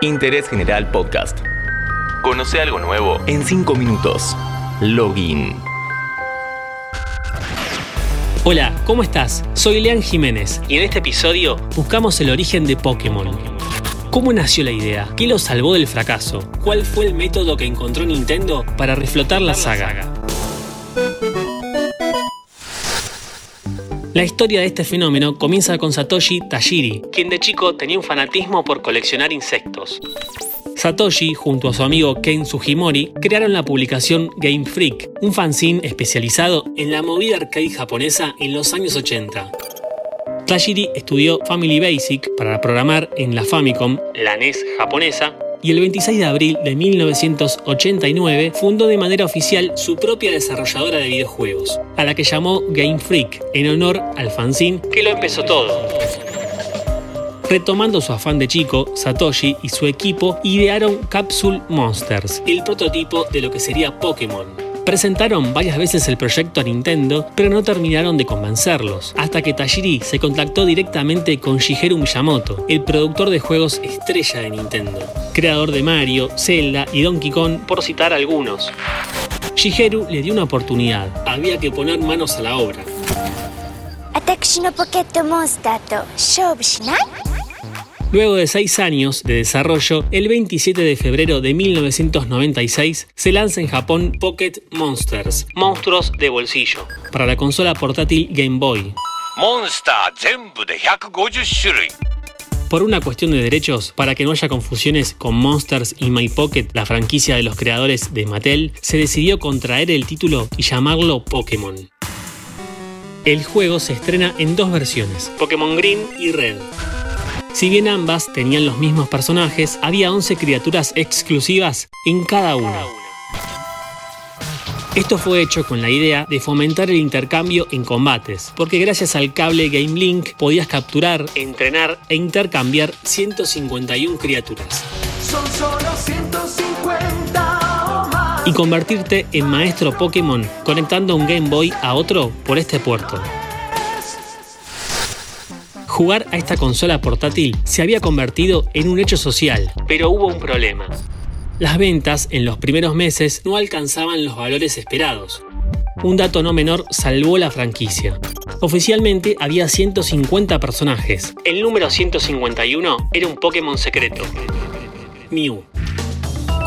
Interés General Podcast. Conoce algo nuevo en 5 minutos. Login. Hola, ¿cómo estás? Soy Lean Jiménez y en este episodio buscamos el origen de Pokémon. ¿Cómo nació la idea? ¿Qué lo salvó del fracaso? ¿Cuál fue el método que encontró Nintendo para reflotar la saga? La historia de este fenómeno comienza con Satoshi Tajiri, quien de chico tenía un fanatismo por coleccionar insectos. Satoshi, junto a su amigo Ken Sugimori, crearon la publicación Game Freak, un fanzine especializado en la movida arcade japonesa en los años 80. Tajiri estudió Family Basic para programar en la Famicom, la NES japonesa, y el 26 de abril de 1989 fundó de manera oficial su propia desarrolladora de videojuegos, a la que llamó Game Freak, en honor al fanzine que lo empezó todo. Retomando su afán de chico, Satoshi y su equipo idearon Capsule Monsters, el prototipo de lo que sería Pokémon. Presentaron varias veces el proyecto a Nintendo, pero no terminaron de convencerlos, hasta que Tajiri se contactó directamente con Shigeru Miyamoto, el productor de juegos estrella de Nintendo, creador de Mario, Zelda y Donkey Kong, por citar algunos. Shigeru le dio una oportunidad, había que poner manos a la obra. Luego de seis años de desarrollo, el 27 de febrero de 1996 se lanza en Japón Pocket Monsters, monstruos de bolsillo, para la consola portátil Game Boy. Por una cuestión de derechos, para que no haya confusiones con Monsters y My Pocket, la franquicia de los creadores de Mattel, se decidió contraer el título y llamarlo Pokémon. El juego se estrena en dos versiones, Pokémon Green y Red. Si bien ambas tenían los mismos personajes, había 11 criaturas exclusivas en cada una. Esto fue hecho con la idea de fomentar el intercambio en combates, porque gracias al cable Game Link podías capturar, entrenar e intercambiar 151 criaturas. Son solo 150 y convertirte en maestro Pokémon conectando un Game Boy a otro por este puerto. Jugar a esta consola portátil se había convertido en un hecho social, pero hubo un problema. Las ventas en los primeros meses no alcanzaban los valores esperados. Un dato no menor salvó la franquicia. Oficialmente había 150 personajes. El número 151 era un Pokémon secreto. Mew.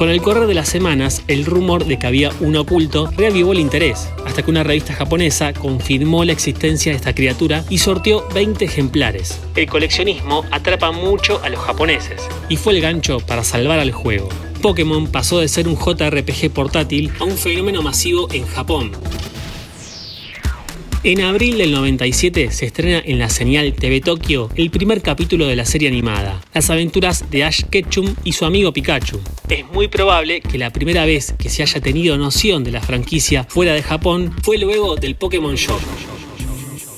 Con el correr de las semanas, el rumor de que había un oculto reavivó el interés, hasta que una revista japonesa confirmó la existencia de esta criatura y sorteó 20 ejemplares. El coleccionismo atrapa mucho a los japoneses, y fue el gancho para salvar al juego. Pokémon pasó de ser un JRPG portátil a un fenómeno masivo en Japón, en abril del 97 se estrena en la señal TV Tokio el primer capítulo de la serie animada, Las aventuras de Ash Ketchum y su amigo Pikachu. Es muy probable que la primera vez que se haya tenido noción de la franquicia fuera de Japón fue luego del Pokémon Show.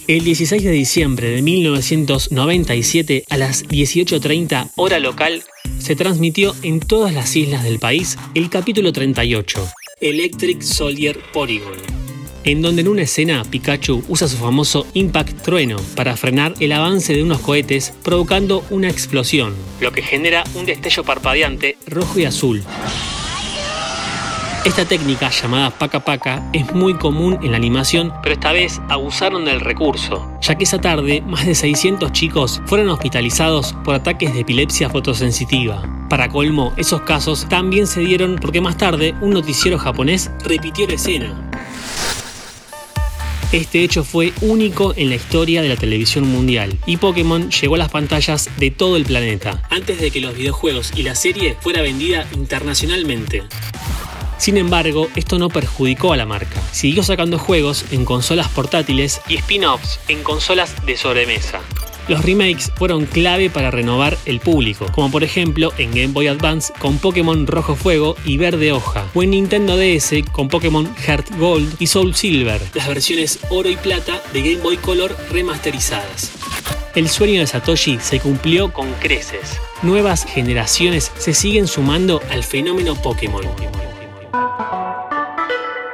El 16 de diciembre de 1997 a las 18.30 hora local se transmitió en todas las islas del país el capítulo 38, Electric Soldier Porygon en donde en una escena Pikachu usa su famoso Impact Trueno para frenar el avance de unos cohetes provocando una explosión, lo que genera un destello parpadeante rojo y azul. Esta técnica llamada paca paca es muy común en la animación, pero esta vez abusaron del recurso, ya que esa tarde más de 600 chicos fueron hospitalizados por ataques de epilepsia fotosensitiva. Para colmo, esos casos también se dieron porque más tarde un noticiero japonés repitió la escena. Este hecho fue único en la historia de la televisión mundial y Pokémon llegó a las pantallas de todo el planeta, antes de que los videojuegos y la serie fuera vendida internacionalmente. Sin embargo, esto no perjudicó a la marca. Siguió sacando juegos en consolas portátiles y spin-offs en consolas de sobremesa. Los remakes fueron clave para renovar el público, como por ejemplo en Game Boy Advance con Pokémon Rojo Fuego y Verde Hoja, o en Nintendo DS con Pokémon Heart Gold y Soul Silver, las versiones oro y plata de Game Boy Color remasterizadas. El sueño de Satoshi se cumplió con creces. Nuevas generaciones se siguen sumando al fenómeno Pokémon.